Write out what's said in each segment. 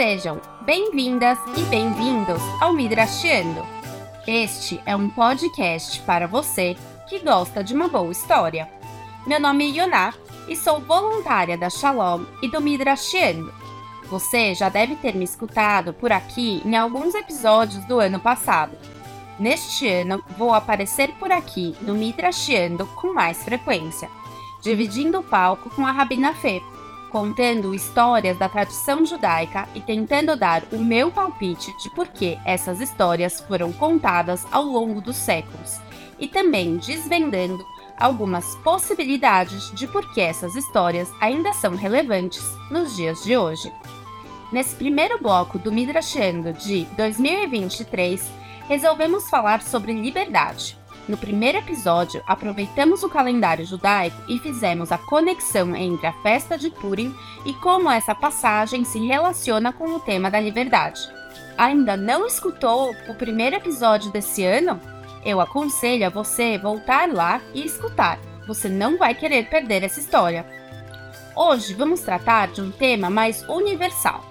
Sejam bem-vindas e bem-vindos ao Midrashiando. Este é um podcast para você que gosta de uma boa história. Meu nome é Yoná e sou voluntária da Shalom e do Midrashiando. Você já deve ter me escutado por aqui em alguns episódios do ano passado. Neste ano, vou aparecer por aqui no Midrashiando com mais frequência, dividindo o palco com a Rabina Fê contando histórias da tradição judaica e tentando dar o meu palpite de por que essas histórias foram contadas ao longo dos séculos, e também desvendando algumas possibilidades de por que essas histórias ainda são relevantes nos dias de hoje. Nesse primeiro bloco do Midrashendo de 2023, resolvemos falar sobre liberdade, no primeiro episódio, aproveitamos o calendário judaico e fizemos a conexão entre a festa de Purim e como essa passagem se relaciona com o tema da liberdade. Ainda não escutou o primeiro episódio desse ano? Eu aconselho a você voltar lá e escutar. Você não vai querer perder essa história. Hoje vamos tratar de um tema mais universal.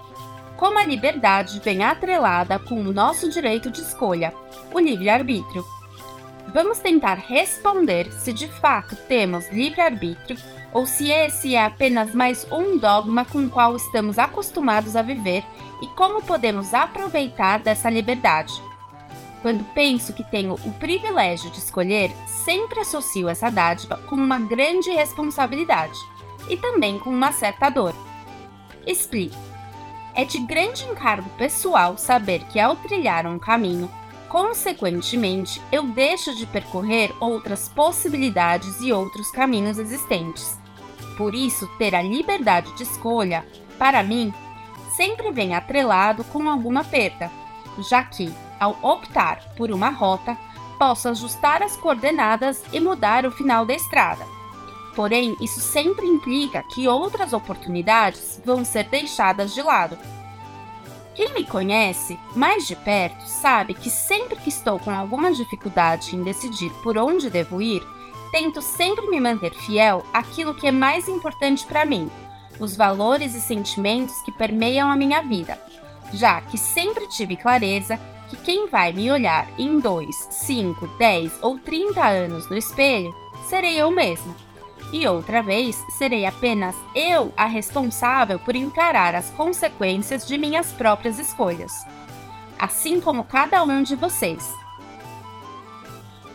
Como a liberdade vem atrelada com o nosso direito de escolha, o livre-arbítrio. Vamos tentar responder se de fato temos livre-arbítrio ou se esse é apenas mais um dogma com o qual estamos acostumados a viver e como podemos aproveitar dessa liberdade. Quando penso que tenho o privilégio de escolher, sempre associo essa dádiva com uma grande responsabilidade e também com uma certa dor. Explico. É de grande encargo pessoal saber que ao trilhar um caminho, Consequentemente, eu deixo de percorrer outras possibilidades e outros caminhos existentes. Por isso, ter a liberdade de escolha, para mim, sempre vem atrelado com alguma perda, já que, ao optar por uma rota, posso ajustar as coordenadas e mudar o final da estrada. Porém, isso sempre implica que outras oportunidades vão ser deixadas de lado quem me conhece mais de perto sabe que sempre que estou com alguma dificuldade em decidir por onde devo ir, tento sempre me manter fiel àquilo que é mais importante para mim, os valores e sentimentos que permeiam a minha vida, já que sempre tive clareza que quem vai me olhar em 2, 5, 10 ou 30 anos no espelho serei eu mesma e outra vez serei apenas eu a responsável por encarar as consequências de minhas próprias escolhas, assim como cada um de vocês.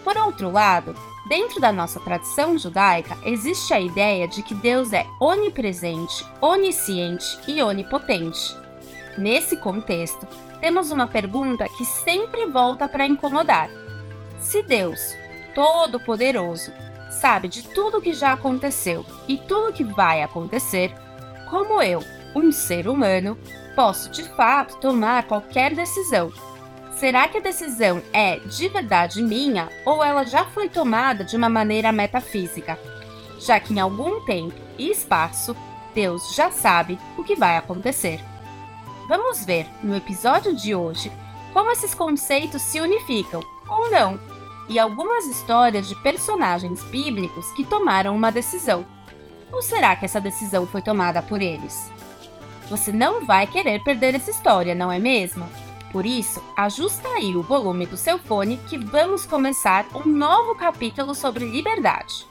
Por outro lado, dentro da nossa tradição judaica existe a ideia de que Deus é onipresente, onisciente e onipotente. Nesse contexto, temos uma pergunta que sempre volta para incomodar. Se Deus, Todo-Poderoso, sabe de tudo que já aconteceu e tudo que vai acontecer, como eu, um ser humano, posso de fato tomar qualquer decisão. Será que a decisão é de verdade minha ou ela já foi tomada de uma maneira metafísica? Já que em algum tempo e espaço, Deus já sabe o que vai acontecer. Vamos ver no episódio de hoje como esses conceitos se unificam ou não e algumas histórias de personagens bíblicos que tomaram uma decisão. Ou será que essa decisão foi tomada por eles? Você não vai querer perder essa história, não é mesmo? Por isso, ajusta aí o volume do seu fone que vamos começar um novo capítulo sobre liberdade.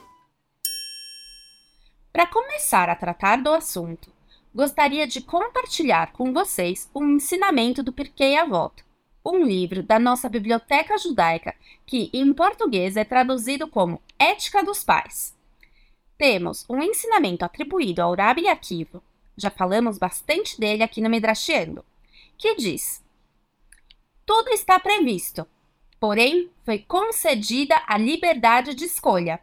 Para começar a tratar do assunto, gostaria de compartilhar com vocês um ensinamento do Pirkei Avot, um livro da nossa biblioteca judaica que, em português, é traduzido como Ética dos Pais. Temos um ensinamento atribuído ao Rabi Akiva, já falamos bastante dele aqui no Midrashiando, que diz: Tudo está previsto, porém foi concedida a liberdade de escolha.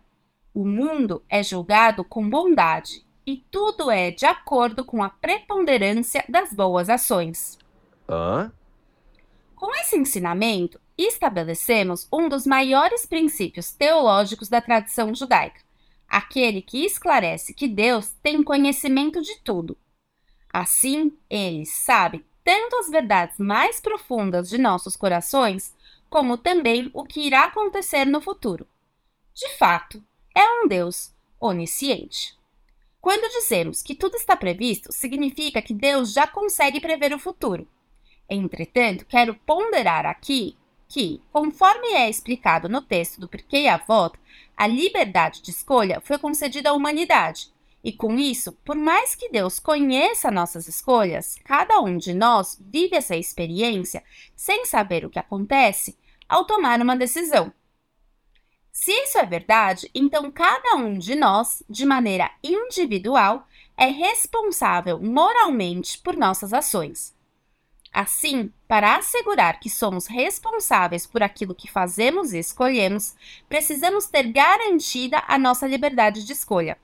O mundo é julgado com bondade e tudo é de acordo com a preponderância das boas ações. Hã? Com esse ensinamento, estabelecemos um dos maiores princípios teológicos da tradição judaica, aquele que esclarece que Deus tem conhecimento de tudo. Assim, ele sabe tanto as verdades mais profundas de nossos corações, como também o que irá acontecer no futuro. De fato, é um Deus onisciente. Quando dizemos que tudo está previsto, significa que Deus já consegue prever o futuro. Entretanto, quero ponderar aqui que, conforme é explicado no texto do Pirkei Avot, a liberdade de escolha foi concedida à humanidade. E com isso, por mais que Deus conheça nossas escolhas, cada um de nós vive essa experiência sem saber o que acontece ao tomar uma decisão. Se isso é verdade, então cada um de nós, de maneira individual, é responsável moralmente por nossas ações. Assim, para assegurar que somos responsáveis por aquilo que fazemos e escolhemos, precisamos ter garantida a nossa liberdade de escolha.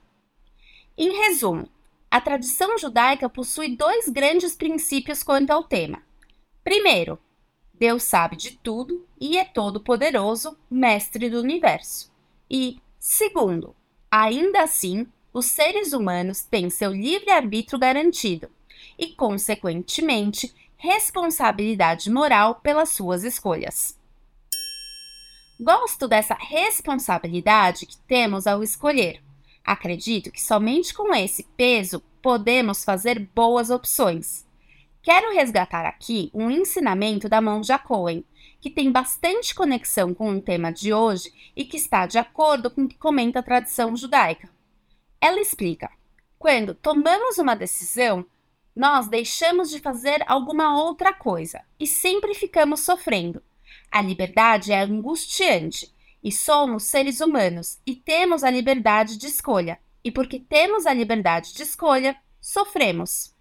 Em resumo, a tradição judaica possui dois grandes princípios quanto ao tema. Primeiro, Deus sabe de tudo e é todo-poderoso, mestre do universo. E, segundo, ainda assim, os seres humanos têm seu livre-arbítrio garantido e, consequentemente, responsabilidade moral pelas suas escolhas. Gosto dessa responsabilidade que temos ao escolher. Acredito que somente com esse peso podemos fazer boas opções. Quero resgatar aqui um ensinamento da mão de Cohen, que tem bastante conexão com o tema de hoje e que está de acordo com o que comenta a tradição judaica. Ela explica: quando tomamos uma decisão, nós deixamos de fazer alguma outra coisa e sempre ficamos sofrendo. A liberdade é angustiante e somos seres humanos e temos a liberdade de escolha. E porque temos a liberdade de escolha, sofremos.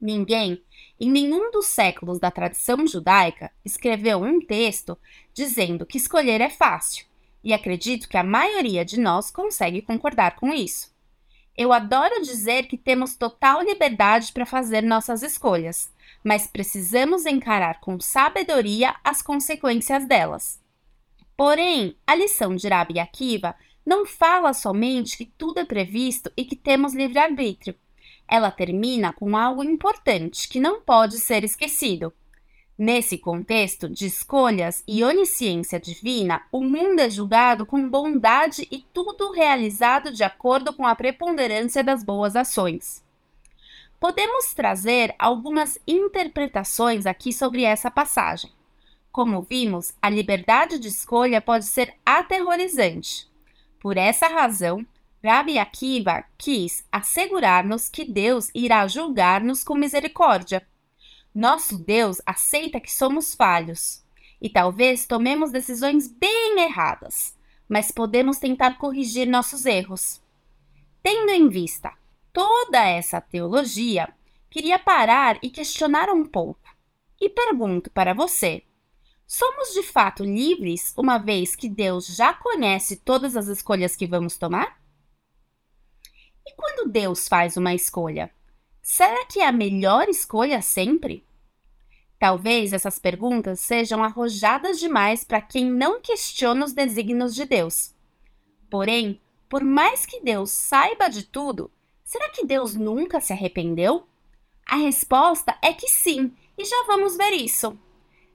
Ninguém, em nenhum dos séculos da tradição judaica, escreveu um texto dizendo que escolher é fácil, e acredito que a maioria de nós consegue concordar com isso. Eu adoro dizer que temos total liberdade para fazer nossas escolhas, mas precisamos encarar com sabedoria as consequências delas. Porém, a lição de Rabi Akiva não fala somente que tudo é previsto e que temos livre-arbítrio ela termina com algo importante que não pode ser esquecido. Nesse contexto de escolhas e onisciência divina, o mundo é julgado com bondade e tudo realizado de acordo com a preponderância das boas ações. Podemos trazer algumas interpretações aqui sobre essa passagem. Como vimos, a liberdade de escolha pode ser aterrorizante. Por essa razão, Rabi Akiva quis assegurar-nos que Deus irá julgar-nos com misericórdia. Nosso Deus aceita que somos falhos e talvez tomemos decisões bem erradas, mas podemos tentar corrigir nossos erros. Tendo em vista toda essa teologia, queria parar e questionar um pouco. E pergunto para você: somos de fato livres uma vez que Deus já conhece todas as escolhas que vamos tomar? E quando Deus faz uma escolha, será que é a melhor escolha sempre? Talvez essas perguntas sejam arrojadas demais para quem não questiona os desígnios de Deus. Porém, por mais que Deus saiba de tudo, será que Deus nunca se arrependeu? A resposta é que sim, e já vamos ver isso.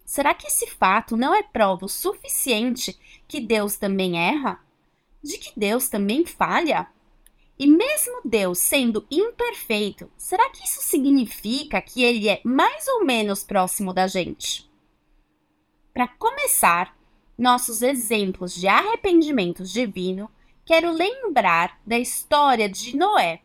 Será que esse fato não é prova suficiente que Deus também erra? De que Deus também falha? E mesmo Deus sendo imperfeito, será que isso significa que ele é mais ou menos próximo da gente? Para começar, nossos exemplos de arrependimento divino, quero lembrar da história de Noé.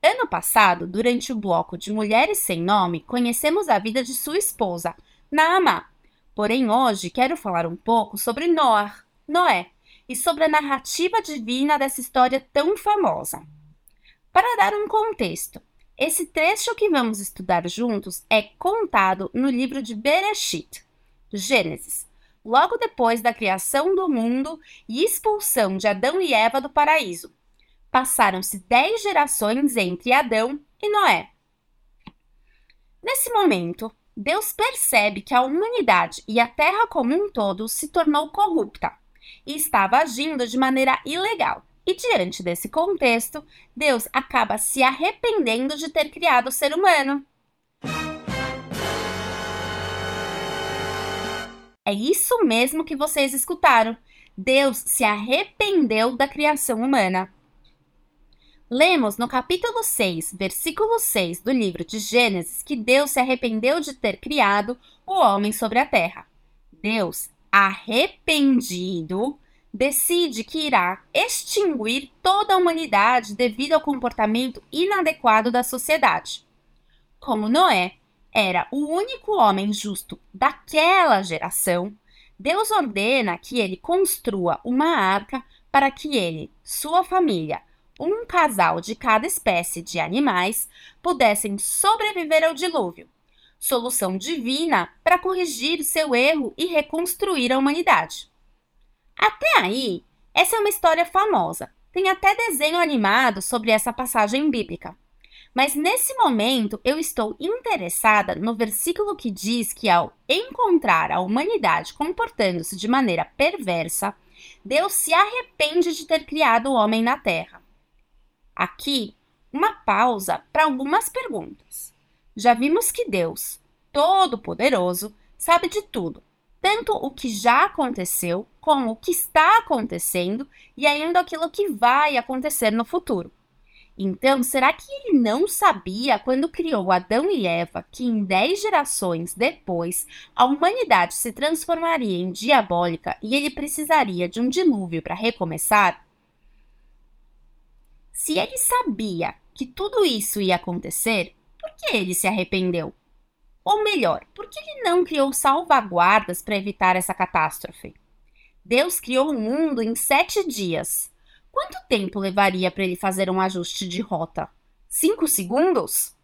Ano passado, durante o bloco de Mulheres Sem Nome, conhecemos a vida de sua esposa, Naamá. Porém, hoje quero falar um pouco sobre Noé, Noé e sobre a narrativa divina dessa história tão famosa. Para dar um contexto, esse trecho que vamos estudar juntos é contado no livro de Bereshit, Gênesis, logo depois da criação do mundo e expulsão de Adão e Eva do paraíso. Passaram-se dez gerações entre Adão e Noé. Nesse momento, Deus percebe que a humanidade e a terra como um todo se tornou corrupta e estava agindo de maneira ilegal. E diante desse contexto, Deus acaba se arrependendo de ter criado o ser humano. É isso mesmo que vocês escutaram. Deus se arrependeu da criação humana. Lemos no capítulo 6, versículo 6 do livro de Gênesis que Deus se arrependeu de ter criado o homem sobre a terra. Deus, arrependido, decide que irá extinguir toda a humanidade devido ao comportamento inadequado da sociedade. Como Noé era o único homem justo daquela geração, Deus ordena que ele construa uma arca para que ele, sua família, um casal de cada espécie de animais pudessem sobreviver ao dilúvio. Solução divina para corrigir seu erro e reconstruir a humanidade. Até aí, essa é uma história famosa. Tem até desenho animado sobre essa passagem bíblica. Mas nesse momento eu estou interessada no versículo que diz que ao encontrar a humanidade comportando-se de maneira perversa, Deus se arrepende de ter criado o homem na terra. Aqui, uma pausa para algumas perguntas. Já vimos que Deus, Todo-Poderoso, sabe de tudo, tanto o que já aconteceu, como o que está acontecendo e ainda aquilo que vai acontecer no futuro. Então, será que ele não sabia quando criou Adão e Eva que em dez gerações depois a humanidade se transformaria em diabólica e ele precisaria de um dilúvio para recomeçar? Se ele sabia que tudo isso ia acontecer, que ele se arrependeu? Ou melhor, por que ele não criou salvaguardas para evitar essa catástrofe? Deus criou o mundo em sete dias. Quanto tempo levaria para ele fazer um ajuste de rota? Cinco segundos?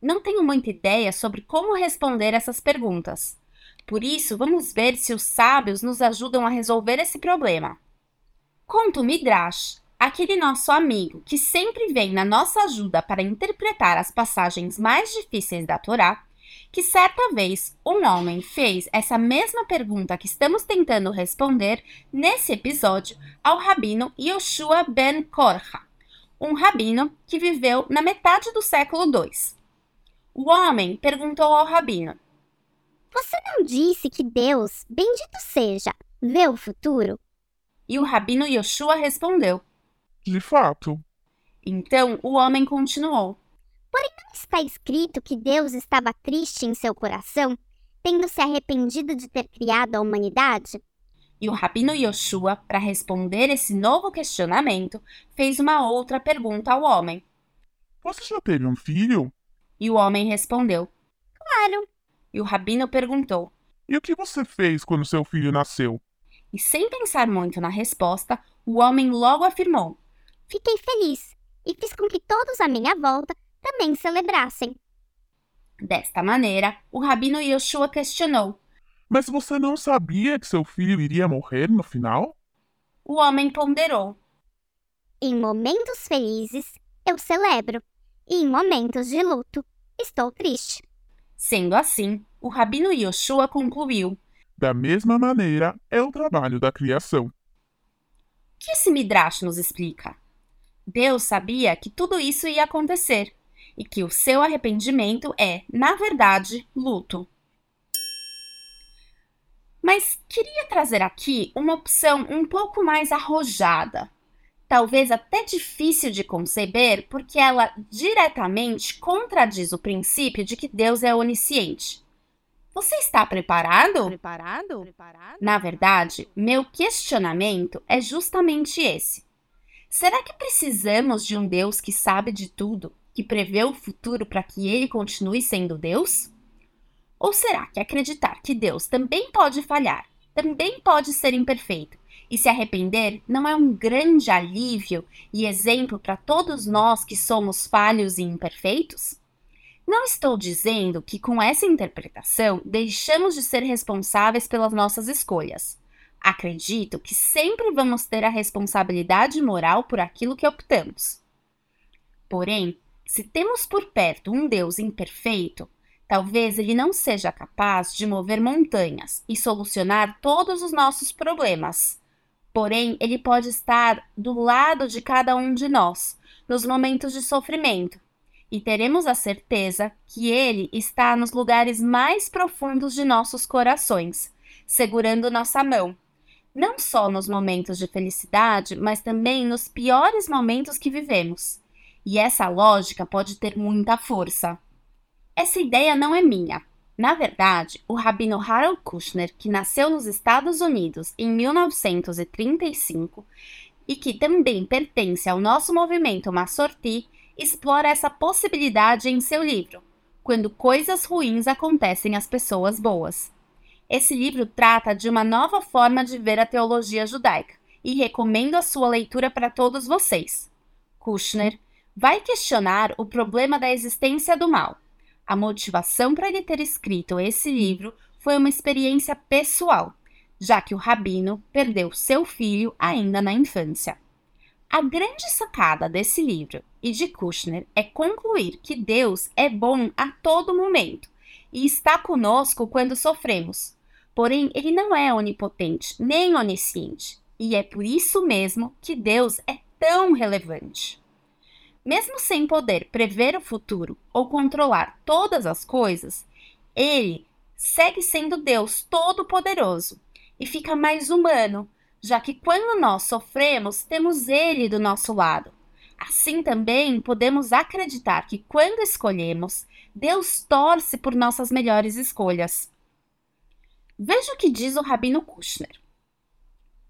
Não tenho muita ideia sobre como responder essas perguntas. Por isso, vamos ver se os sábios nos ajudam a resolver esse problema. Conta o Midrash, aquele nosso amigo que sempre vem na nossa ajuda para interpretar as passagens mais difíceis da Torá, que certa vez um homem fez essa mesma pergunta que estamos tentando responder nesse episódio ao rabino Yoshua ben Korha, um rabino que viveu na metade do século II. O homem perguntou ao rabino: Você não disse que Deus, bendito seja, vê o futuro? E o rabino Yoshua respondeu: De fato. Então o homem continuou: Porém, não está escrito que Deus estava triste em seu coração, tendo se arrependido de ter criado a humanidade? E o Rabino Yoshua, para responder esse novo questionamento, fez uma outra pergunta ao homem. Você já teve um filho? E o homem respondeu: Claro. E o Rabino perguntou: E o que você fez quando seu filho nasceu? E sem pensar muito na resposta, o homem logo afirmou: Fiquei feliz e fiz com que todos à minha volta também celebrassem. Desta maneira, o rabino Yoshua questionou: Mas você não sabia que seu filho iria morrer no final? O homem ponderou: Em momentos felizes, eu celebro, e em momentos de luto, estou triste. Sendo assim, o rabino Yoshua concluiu: Da mesma maneira é o trabalho da criação. O que esse Midrash nos explica? Deus sabia que tudo isso ia acontecer e que o seu arrependimento é, na verdade, luto. Mas queria trazer aqui uma opção um pouco mais arrojada, talvez até difícil de conceber, porque ela diretamente contradiz o princípio de que Deus é onisciente. Você está preparado? Preparado? Preparado? Na verdade, meu questionamento é justamente esse. Será que precisamos de um Deus que sabe de tudo que prevê o futuro para que ele continue sendo Deus? Ou será que acreditar que Deus também pode falhar, também pode ser imperfeito e se arrepender não é um grande alívio e exemplo para todos nós que somos falhos e imperfeitos? Não estou dizendo que com essa interpretação deixamos de ser responsáveis pelas nossas escolhas. Acredito que sempre vamos ter a responsabilidade moral por aquilo que optamos. Porém, se temos por perto um Deus imperfeito, talvez ele não seja capaz de mover montanhas e solucionar todos os nossos problemas. Porém, ele pode estar do lado de cada um de nós, nos momentos de sofrimento, e teremos a certeza que ele está nos lugares mais profundos de nossos corações, segurando nossa mão, não só nos momentos de felicidade, mas também nos piores momentos que vivemos. E essa lógica pode ter muita força. Essa ideia não é minha. Na verdade, o rabino Harold Kushner, que nasceu nos Estados Unidos em 1935 e que também pertence ao nosso movimento Massorti, explora essa possibilidade em seu livro, Quando Coisas Ruins Acontecem às Pessoas Boas. Esse livro trata de uma nova forma de ver a teologia judaica e recomendo a sua leitura para todos vocês. Kushner vai questionar o problema da existência do mal. A motivação para ele ter escrito esse livro foi uma experiência pessoal, já que o rabino perdeu seu filho ainda na infância. A grande sacada desse livro e de Kushner é concluir que Deus é bom a todo momento e está conosco quando sofremos. Porém, ele não é onipotente nem onisciente, e é por isso mesmo que Deus é tão relevante. Mesmo sem poder prever o futuro ou controlar todas as coisas, ele segue sendo Deus Todo-Poderoso e fica mais humano, já que quando nós sofremos, temos ele do nosso lado. Assim também podemos acreditar que quando escolhemos, Deus torce por nossas melhores escolhas. Veja o que diz o Rabino Kushner.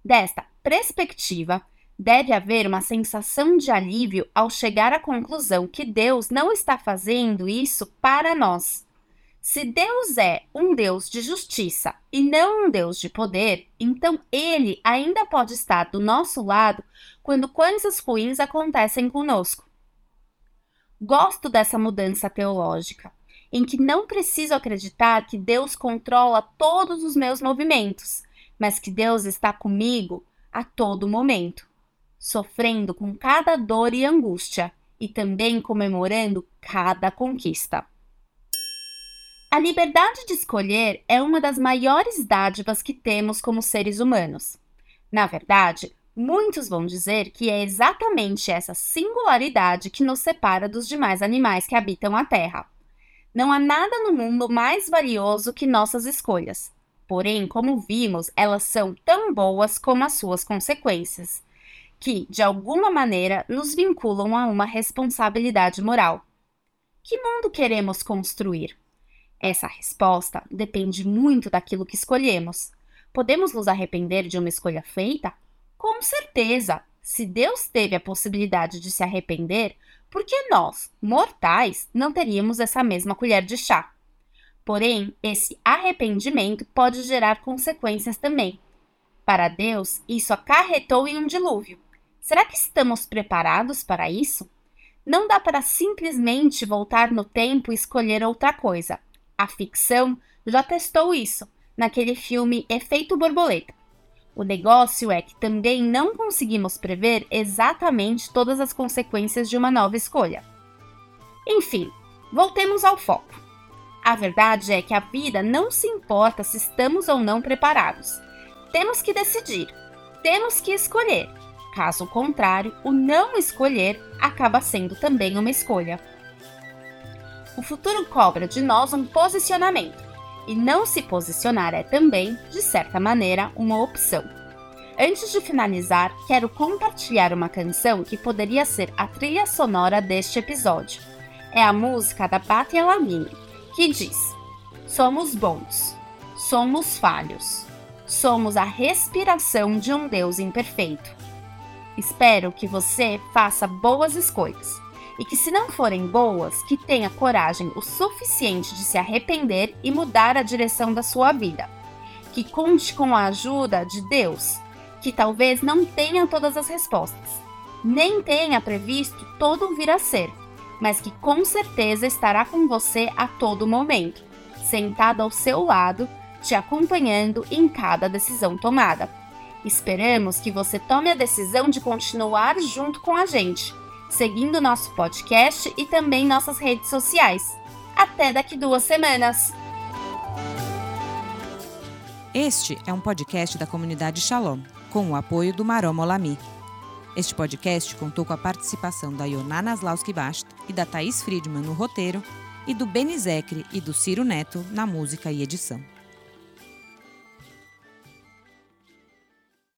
Desta perspectiva, deve haver uma sensação de alívio ao chegar à conclusão que Deus não está fazendo isso para nós. Se Deus é um Deus de justiça e não um Deus de poder, então ele ainda pode estar do nosso lado quando coisas ruins acontecem conosco. Gosto dessa mudança teológica, em que não preciso acreditar que Deus controla todos os meus movimentos, mas que Deus está comigo a todo momento, sofrendo com cada dor e angústia e também comemorando cada conquista. A liberdade de escolher é uma das maiores dádivas que temos como seres humanos. Na verdade, muitos vão dizer que é exatamente essa singularidade que nos separa dos demais animais que habitam a Terra. Não há nada no mundo mais valioso que nossas escolhas. Porém, como vimos, elas são tão boas como as suas consequências, que, de alguma maneira, nos vinculam a uma responsabilidade moral. Que mundo queremos construir? Essa resposta depende muito daquilo que escolhemos. Podemos nos arrepender de uma escolha feita? Com certeza! Se Deus teve a possibilidade de se arrepender, por que nós, mortais, não teríamos essa mesma colher de chá? Porém, esse arrependimento pode gerar consequências também. Para Deus, isso acarretou em um dilúvio. Será que estamos preparados para isso? Não dá para simplesmente voltar no tempo e escolher outra coisa. A ficção já testou isso naquele filme Efeito Borboleta. O negócio é que também não conseguimos prever exatamente todas as consequências de uma nova escolha. Enfim, voltemos ao foco. A verdade é que a vida não se importa se estamos ou não preparados. Temos que decidir, temos que escolher. Caso contrário, o não escolher acaba sendo também uma escolha. O futuro cobra de nós um posicionamento e não se posicionar é também, de certa maneira, uma opção. Antes de finalizar, quero compartilhar uma canção que poderia ser a trilha sonora deste episódio. É a música da Patia Lamine, que diz: Somos bons, somos falhos, somos a respiração de um Deus imperfeito. Espero que você faça boas escolhas e que, se não forem boas, que tenha coragem o suficiente de se arrepender e mudar a direção da sua vida. Que conte com a ajuda de Deus, que talvez não tenha todas as respostas, nem tenha previsto todo vir a ser, mas que com certeza estará com você a todo momento, sentado ao seu lado, te acompanhando em cada decisão tomada. Esperamos que você tome a decisão de continuar junto com a gente seguindo nosso podcast e também nossas redes sociais. Até daqui duas semanas! Este é um podcast da comunidade Shalom, com o apoio do Marom Olami. Este podcast contou com a participação da Yonana Slauski Bast e da Thaís Friedman no roteiro e do Benizekre e do Ciro Neto na música e edição.